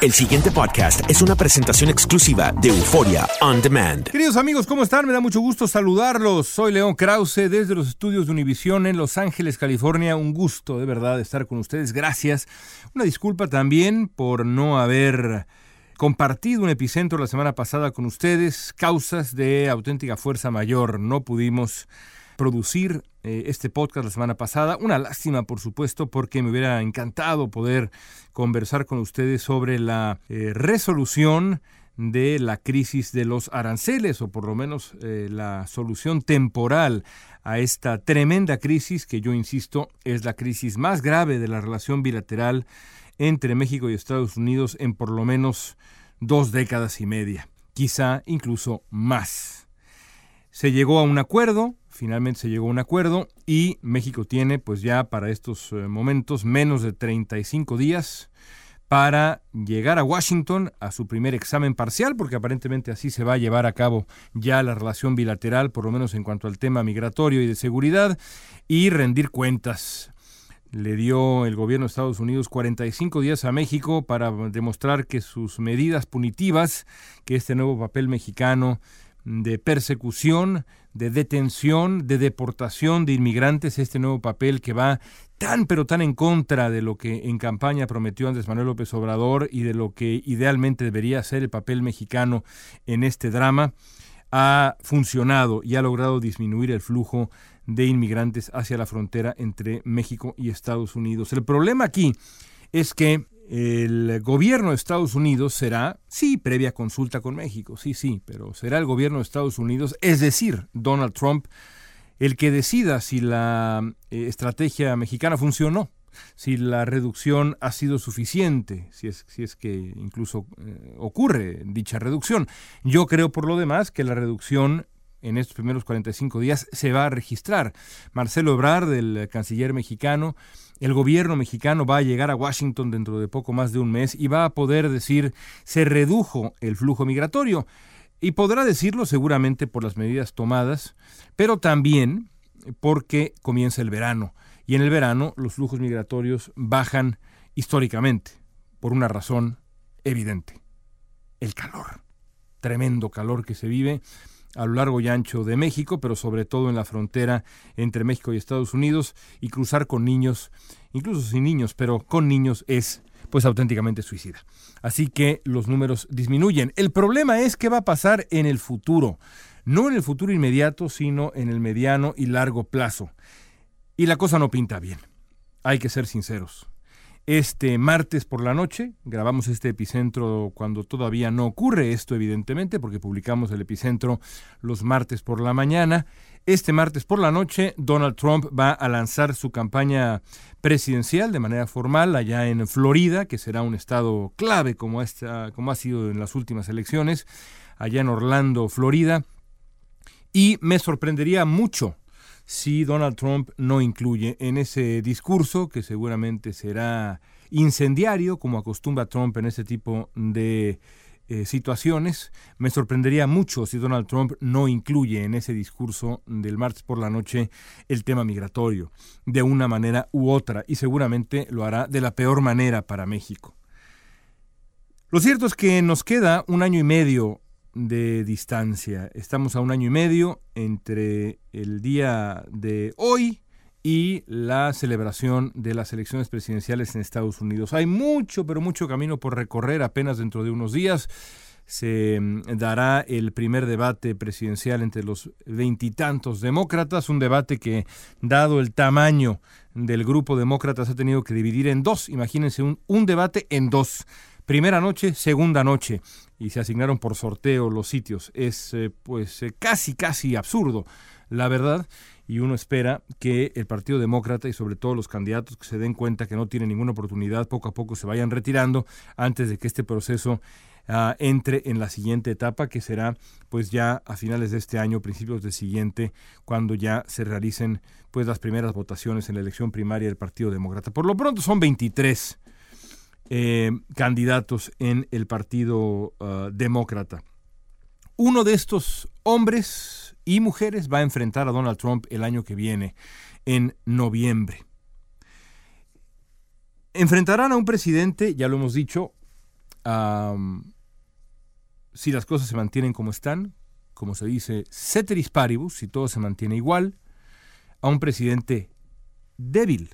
El siguiente podcast es una presentación exclusiva de Euforia On Demand. Queridos amigos, ¿cómo están? Me da mucho gusto saludarlos. Soy León Krause desde los estudios de Univisión en Los Ángeles, California. Un gusto de verdad estar con ustedes. Gracias. Una disculpa también por no haber compartido un epicentro la semana pasada con ustedes. Causas de auténtica fuerza mayor. No pudimos producir eh, este podcast la semana pasada. Una lástima, por supuesto, porque me hubiera encantado poder conversar con ustedes sobre la eh, resolución de la crisis de los aranceles, o por lo menos eh, la solución temporal a esta tremenda crisis que yo insisto es la crisis más grave de la relación bilateral entre México y Estados Unidos en por lo menos dos décadas y media, quizá incluso más. Se llegó a un acuerdo, finalmente se llegó a un acuerdo y México tiene pues ya para estos eh, momentos menos de 35 días para llegar a Washington a su primer examen parcial, porque aparentemente así se va a llevar a cabo ya la relación bilateral, por lo menos en cuanto al tema migratorio y de seguridad, y rendir cuentas. Le dio el gobierno de Estados Unidos 45 días a México para demostrar que sus medidas punitivas, que este nuevo papel mexicano de persecución, de detención, de deportación de inmigrantes, este nuevo papel que va tan pero tan en contra de lo que en campaña prometió Andrés Manuel López Obrador y de lo que idealmente debería ser el papel mexicano en este drama, ha funcionado y ha logrado disminuir el flujo de inmigrantes hacia la frontera entre México y Estados Unidos. El problema aquí es que el gobierno de Estados Unidos será, sí, previa consulta con México, sí, sí, pero será el gobierno de Estados Unidos, es decir, Donald Trump, el que decida si la eh, estrategia mexicana funcionó, si la reducción ha sido suficiente, si es, que incluso eh, ocurre dicha reducción. Yo creo por lo demás que la reducción en estos primeros 45 días se va a registrar. Marcelo Ebrard, el canciller mexicano, el gobierno mexicano va a llegar a Washington dentro de poco más de un mes y va a poder decir se redujo el flujo migratorio. Y podrá decirlo seguramente por las medidas tomadas, pero también porque comienza el verano. Y en el verano los flujos migratorios bajan históricamente, por una razón evidente. El calor. Tremendo calor que se vive a lo largo y ancho de México, pero sobre todo en la frontera entre México y Estados Unidos, y cruzar con niños, incluso sin niños, pero con niños es pues auténticamente suicida. Así que los números disminuyen. El problema es qué va a pasar en el futuro, no en el futuro inmediato, sino en el mediano y largo plazo. Y la cosa no pinta bien. Hay que ser sinceros. Este martes por la noche. Grabamos este epicentro cuando todavía no ocurre esto, evidentemente, porque publicamos el epicentro los martes por la mañana. Este martes por la noche, Donald Trump va a lanzar su campaña presidencial de manera formal allá en Florida, que será un estado clave como, esta, como ha sido en las últimas elecciones, allá en Orlando, Florida. Y me sorprendería mucho si Donald Trump no incluye en ese discurso, que seguramente será incendiario, como acostumbra Trump en ese tipo de eh, situaciones, me sorprendería mucho si Donald Trump no incluye en ese discurso del martes por la noche el tema migratorio, de una manera u otra, y seguramente lo hará de la peor manera para México. Lo cierto es que nos queda un año y medio de distancia. Estamos a un año y medio entre el día de hoy y la celebración de las elecciones presidenciales en Estados Unidos. Hay mucho, pero mucho camino por recorrer apenas dentro de unos días. Se mm, dará el primer debate presidencial entre los veintitantos demócratas, un debate que, dado el tamaño del grupo demócratas, ha tenido que dividir en dos. Imagínense un debate en dos primera noche, segunda noche, y se asignaron por sorteo los sitios. Es eh, pues eh, casi, casi absurdo, la verdad, y uno espera que el Partido Demócrata y sobre todo los candidatos que se den cuenta que no tienen ninguna oportunidad, poco a poco se vayan retirando antes de que este proceso ah, entre en la siguiente etapa, que será pues ya a finales de este año, principios del siguiente, cuando ya se realicen pues las primeras votaciones en la elección primaria del Partido Demócrata. Por lo pronto son 23 eh, candidatos en el Partido ah, Demócrata. Uno de estos hombres y mujeres va a enfrentar a Donald Trump el año que viene, en noviembre. Enfrentarán a un presidente, ya lo hemos dicho, si las cosas se mantienen como están, como se dice, ceteris paribus, si todo se mantiene igual, a un presidente débil,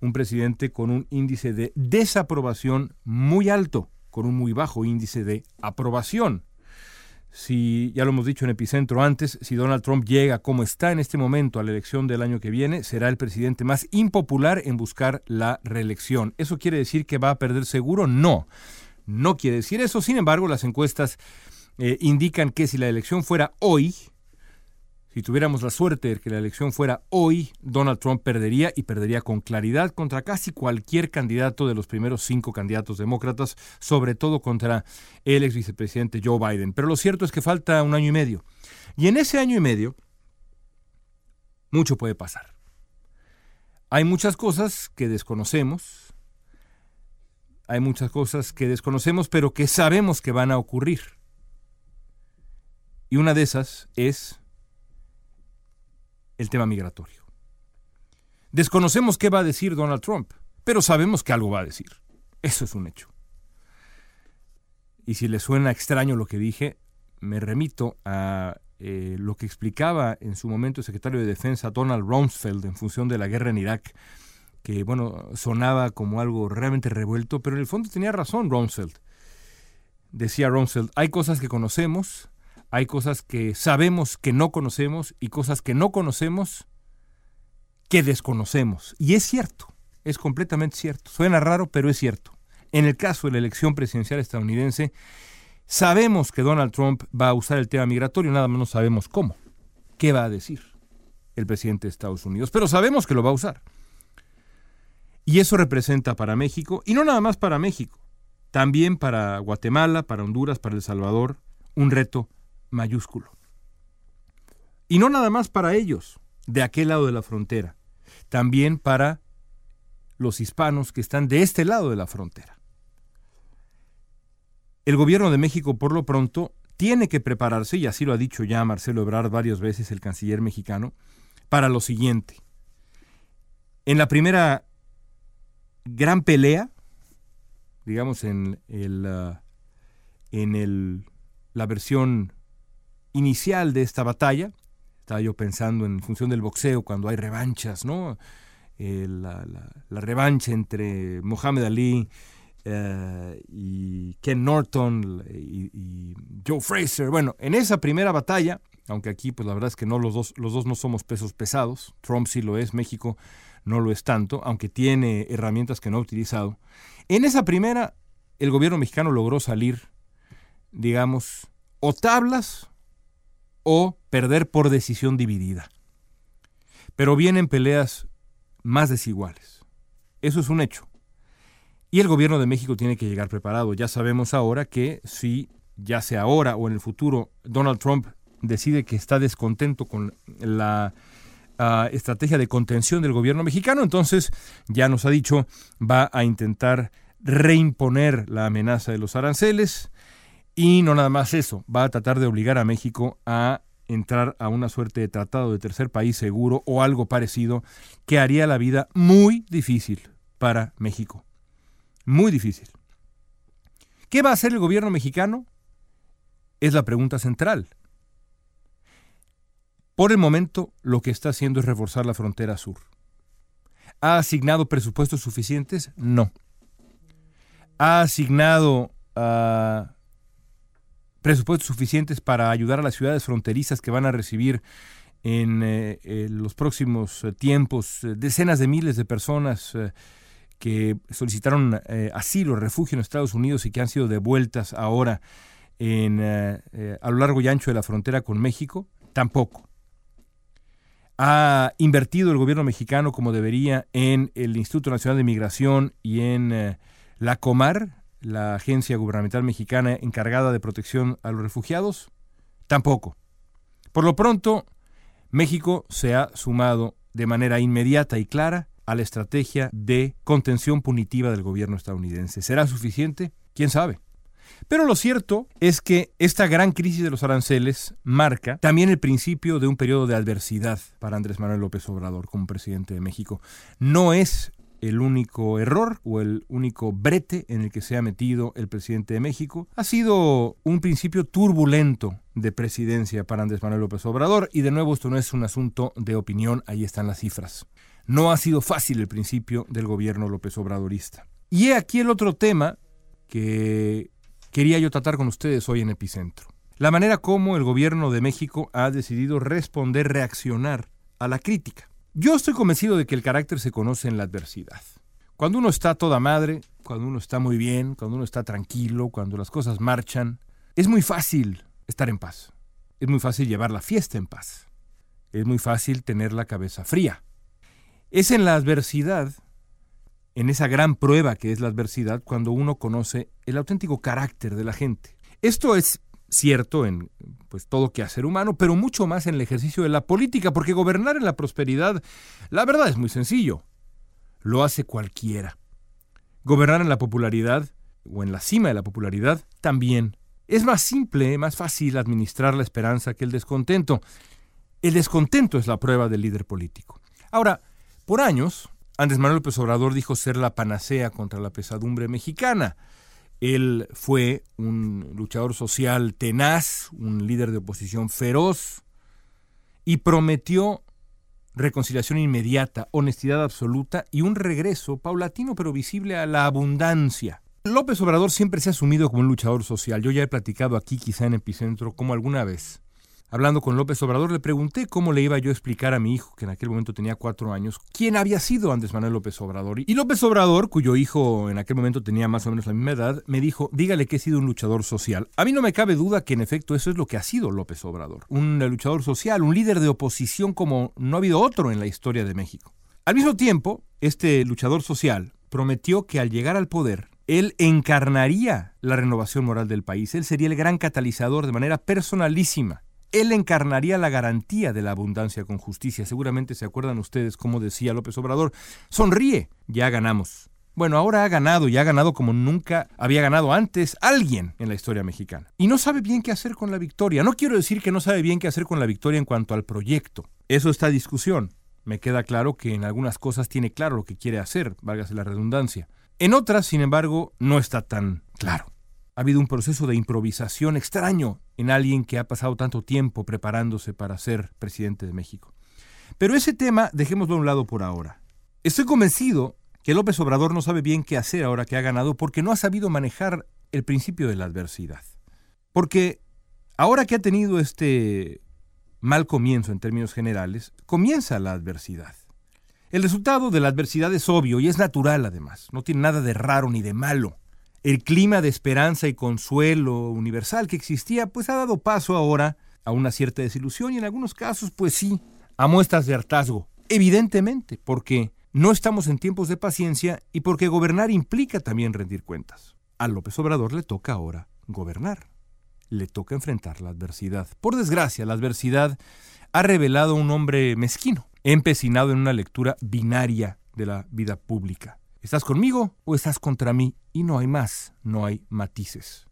un presidente con un índice de desaprobación muy alto, con un muy bajo índice de aprobación. Si, ya lo hemos dicho en Epicentro antes, si Donald Trump llega como está en este momento a la elección del año que viene, será el presidente más impopular en buscar la reelección. ¿Eso quiere decir que va a perder seguro? No, no quiere decir eso. Sin embargo, las encuestas eh, indican que si la elección fuera hoy, si tuviéramos la suerte de que la elección fuera hoy, Donald Trump perdería y perdería con claridad contra casi cualquier candidato de los primeros cinco candidatos demócratas, sobre todo contra el ex vicepresidente Joe Biden. Pero lo cierto es que falta un año y medio. Y en ese año y medio, mucho puede pasar. Hay muchas cosas que desconocemos, hay muchas cosas que desconocemos, pero que sabemos que van a ocurrir. Y una de esas es el tema migratorio. Desconocemos qué va a decir Donald Trump, pero sabemos que algo va a decir. Eso es un hecho. Y si le suena extraño lo que dije, me remito a eh, lo que explicaba en su momento el secretario de Defensa Donald Rumsfeld en función de la guerra en Irak, que bueno, sonaba como algo realmente revuelto, pero en el fondo tenía razón Rumsfeld. Decía Rumsfeld, hay cosas que conocemos, hay cosas que sabemos que no conocemos y cosas que no conocemos que desconocemos. Y es cierto, es completamente cierto. Suena raro, pero es cierto. En el caso de la elección presidencial estadounidense, sabemos que Donald Trump va a usar el tema migratorio, nada menos sabemos cómo. ¿Qué va a decir el presidente de Estados Unidos? Pero sabemos que lo va a usar. Y eso representa para México, y no nada más para México, también para Guatemala, para Honduras, para El Salvador, un reto mayúsculo. Y no nada más para ellos, de aquel lado de la frontera, también para los hispanos que están de este lado de la frontera. El gobierno de México, por lo pronto, tiene que prepararse, y así lo ha dicho ya Marcelo Ebrard varias veces, el canciller mexicano, para lo siguiente. En la primera gran pelea, digamos en, el, ah, en el, la versión inicial de esta batalla, estaba yo pensando en función del boxeo, cuando hay revanchas, ¿no? Eh, la, revancha entre Muhammad Ali eh, y Ken Norton y, Joe Fraser. Bueno, en esa primera batalla, aunque aquí pues la verdad es que no los dos, los dos no somos pesos pesados, Trump sí lo es, México no lo es tanto, aunque tiene herramientas que no ha utilizado. En esa primera, el gobierno mexicano logró salir, digamos, o tablas o perder por decisión dividida. Pero vienen peleas más desiguales. Eso es un hecho. Y el gobierno de México tiene que llegar preparado. Ya sabemos ahora que si, ya sea ahora o en el futuro, Donald Trump decide que está descontento con la uh, estrategia de contención del gobierno mexicano, entonces ya nos ha dicho va a intentar reimponer la amenaza de los aranceles y no nada más eso, va a tratar de obligar a México a entrar a una suerte de tratado de tercer país seguro o algo parecido que haría la vida muy difícil para México. Muy difícil. ¿Qué va a hacer el gobierno mexicano? Es la pregunta central. Por el momento, lo que está haciendo es reforzar la frontera sur. ¿Ha asignado presupuestos suficientes? No. ¿Ha asignado uh, presupuestos suficientes para ayudar a las ciudades fronterizas que van a recibir en, eh, en los próximos eh, tiempos eh, decenas de miles de personas eh, que solicitaron eh, asilo, refugio en Estados Unidos y que han sido devueltas ahora en, eh, a lo largo y ancho de la frontera con México? Tampoco. ¿Ha invertido el gobierno mexicano como debería en el Instituto Nacional de Migración y en eh, la Comar, la agencia gubernamental mexicana encargada de protección a los refugiados? Tampoco. Por lo pronto, México se ha sumado de manera inmediata y clara a la estrategia de contención punitiva del gobierno estadounidense. ¿Será suficiente? ¿Quién sabe? Pero lo cierto es que esta gran crisis de los aranceles marca también el principio de un periodo de adversidad para Andrés Manuel López Obrador como presidente de México. No es el único error o el único brete en el que se ha metido el presidente de México. Ha sido un principio turbulento de presidencia para Andrés Manuel López Obrador y de nuevo esto no es un asunto de opinión, ahí están las cifras. No ha sido fácil el principio del gobierno López Obradorista. Y he aquí el otro tema que quería yo tratar con ustedes hoy en Epicentro. La manera como el gobierno de México ha decidido responder, reaccionar a la crítica. Yo estoy convencido de que el carácter se conoce en la adversidad. Cuando uno está toda madre, cuando uno está muy bien, cuando uno está tranquilo, cuando las cosas marchan, es muy fácil estar en paz. Es muy fácil llevar la fiesta en paz. Es muy fácil tener la cabeza fría. Es en la adversidad, en esa gran prueba que es la adversidad, cuando uno conoce el auténtico carácter de la gente. Esto es cierto en pues todo que hacer humano, pero mucho más en el ejercicio de la política, porque gobernar en la prosperidad, la verdad es muy sencillo. Lo hace cualquiera. Gobernar en la popularidad o en la cima de la popularidad también. Es más simple, más fácil administrar la esperanza que el descontento. El descontento es la prueba del líder político. Ahora, por años, Andrés Manuel López Obrador dijo ser la panacea contra la pesadumbre mexicana. Él fue un luchador social tenaz, un líder de oposición feroz y prometió reconciliación inmediata, honestidad absoluta y un regreso paulatino pero visible a la abundancia. López Obrador siempre se ha asumido como un luchador social. Yo ya he platicado aquí quizá en Epicentro como alguna vez Hablando con López Obrador, le pregunté cómo le iba yo a explicar a mi hijo, que en aquel momento tenía cuatro años, quién había sido Andrés Manuel López Obrador. Y López Obrador, cuyo hijo en aquel momento tenía más o menos la misma edad, me dijo, dígale que he sido un luchador social. A mí no me cabe duda que en efecto eso es lo que ha sido López Obrador. Un luchador social, un líder de oposición como no ha habido otro en la historia de México. Al mismo tiempo, este luchador social prometió que al llegar al poder, él encarnaría la renovación moral del país. Él sería el gran catalizador de manera personalísima él encarnaría la garantía de la abundancia con justicia. Seguramente se acuerdan ustedes cómo decía López Obrador, sonríe, ya ganamos. Bueno, ahora ha ganado y ha ganado como nunca había ganado antes alguien en la historia mexicana. Y no sabe bien qué hacer con la victoria. No quiero decir que no sabe bien qué hacer con la victoria en cuanto al proyecto. Eso está a discusión. Me queda claro que en algunas cosas tiene claro lo que quiere hacer, válgase la redundancia. En otras, sin embargo, no está tan claro. Ha habido un proceso de improvisación extraño en alguien que ha pasado tanto tiempo preparándose para ser presidente de México. Pero ese tema dejémoslo a un lado por ahora. Estoy convencido que López Obrador no sabe bien qué hacer ahora que ha ganado porque no ha sabido manejar el principio de la adversidad. Porque ahora que ha tenido este mal comienzo en términos generales, comienza la adversidad. El resultado de la adversidad es obvio y es natural además, no tiene nada de raro ni de malo. El clima de esperanza y consuelo universal que existía pues ha dado paso ahora a una cierta desilusión y en algunos casos pues sí, a muestras de hartazgo. Evidentemente, porque no estamos en tiempos de paciencia y porque gobernar implica también rendir cuentas. A López Obrador le toca ahora gobernar. Le toca enfrentar la adversidad. Por desgracia, la adversidad ha revelado un hombre mezquino, empecinado en una lectura binaria de la vida pública. ¿Estás conmigo o estás contra mí? Y no hay más, no hay matices.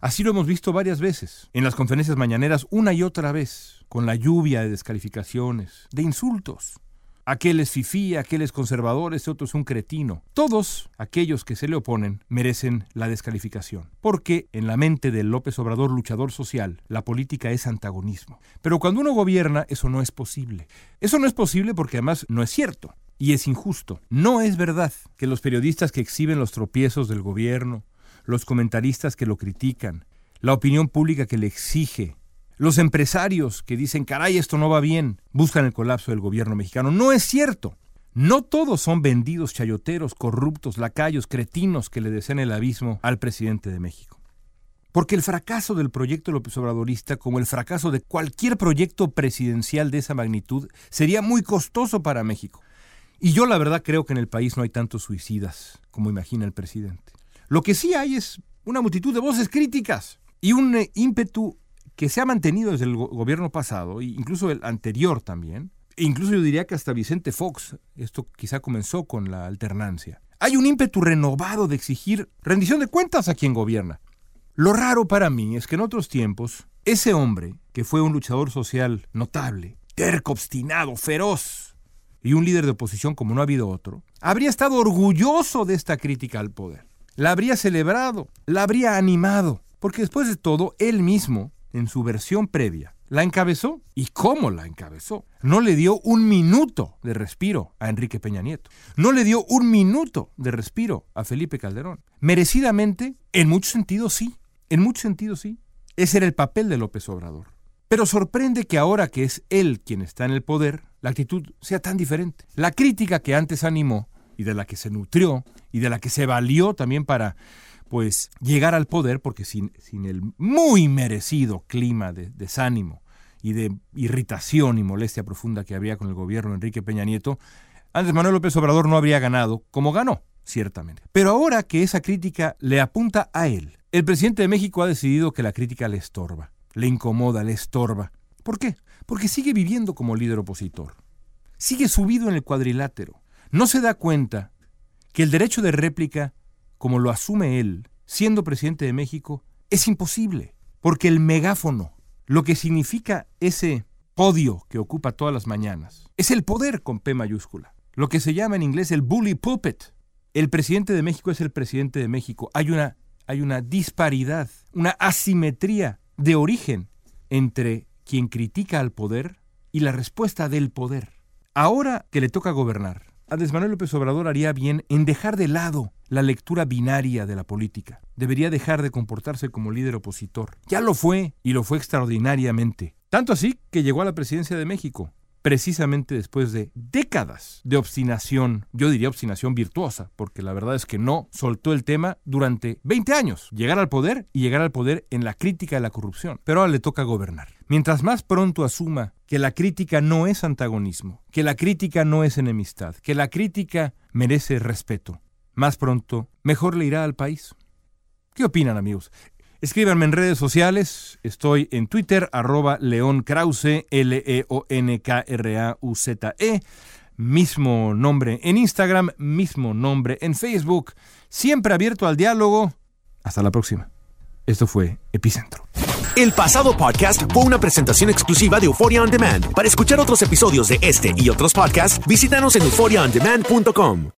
Así lo hemos visto varias veces, en las conferencias mañaneras una y otra vez, con la lluvia de descalificaciones, de insultos. Aquel es fifí, aquel es conservador, ese otro es un cretino. Todos aquellos que se le oponen merecen la descalificación, porque en la mente del López Obrador luchador social, la política es antagonismo. Pero cuando uno gobierna, eso no es posible. Eso no es posible porque además no es cierto y es injusto. No es verdad que los periodistas que exhiben los tropiezos del gobierno, los comentaristas que lo critican, la opinión pública que le exige, los empresarios que dicen, caray, esto no va bien, buscan el colapso del gobierno mexicano. No es cierto. No todos son vendidos, chayoteros, corruptos, lacayos, cretinos que le desean el abismo al presidente de México. Porque el fracaso del proyecto López Obradorista, como el fracaso de cualquier proyecto presidencial de esa magnitud, sería muy costoso para México. Y yo la verdad creo que en el país no hay tantos suicidas como imagina el presidente. Lo que sí hay es una multitud de voces críticas y un eh, ímpetu que se ha mantenido desde el gobierno pasado, e incluso el anterior también, e incluso yo diría que hasta Vicente Fox, esto quizá comenzó con la alternancia. Hay un ímpetu renovado de exigir rendición de cuentas a quien gobierna. Lo raro para mí es que en otros tiempos, ese hombre, que fue un luchador social notable, terco, obstinado, feroz, y un líder de oposición como no ha habido otro, habría estado orgulloso de esta crítica al poder. La habría celebrado, la habría animado, porque después de todo, él mismo, en su versión previa, la encabezó. ¿Y cómo la encabezó? No le dio un minuto de respiro a Enrique Peña Nieto. No le dio un minuto de respiro a Felipe Calderón. Merecidamente, en muchos sentidos sí. En muchos sentidos sí. Ese era el papel de López Obrador. Pero sorprende que ahora que es él quien está en el poder, la actitud sea tan diferente. La crítica que antes animó y de la que se nutrió y de la que se valió también para pues llegar al poder, porque sin, sin el muy merecido clima de desánimo y de irritación y molestia profunda que había con el gobierno de Enrique Peña Nieto, antes Manuel López Obrador no habría ganado como ganó, ciertamente. Pero ahora que esa crítica le apunta a él, el presidente de México ha decidido que la crítica le estorba le incomoda, le estorba. ¿Por qué? Porque sigue viviendo como líder opositor. Sigue subido en el cuadrilátero. No se da cuenta que el derecho de réplica, como lo asume él, siendo presidente de México, es imposible. Porque el megáfono, lo que significa ese podio que ocupa todas las mañanas, es el poder con P mayúscula. Lo que se llama en inglés el bully pulpit. El presidente de México es el presidente de México. Hay una, hay una disparidad, una asimetría de origen entre quien critica al poder y la respuesta del poder. Ahora que le toca gobernar, Andrés Manuel López Obrador haría bien en dejar de lado la lectura binaria de la política. Debería dejar de comportarse como líder opositor. Ya lo fue y lo fue extraordinariamente. Tanto así que llegó a la presidencia de México precisamente después de décadas de obstinación, yo diría obstinación virtuosa, porque la verdad es que no soltó el tema durante 20 años, llegar al poder y llegar al poder en la crítica de la corrupción. Pero ahora le toca gobernar. Mientras más pronto asuma que la crítica no es antagonismo, que la crítica no es enemistad, que la crítica merece respeto, más pronto mejor le irá al país. ¿Qué opinan amigos? Escríbanme en redes sociales. Estoy en Twitter, arroba León Krause, L-E-O-N-K-R-A-U-Z-E. -E. Mismo nombre en Instagram, mismo nombre en Facebook. Siempre abierto al diálogo. Hasta la próxima. Esto fue Epicentro. El pasado podcast fue una presentación exclusiva de Euphoria On Demand. Para escuchar otros episodios de este y otros podcasts, visítanos en euphoriaondemand.com.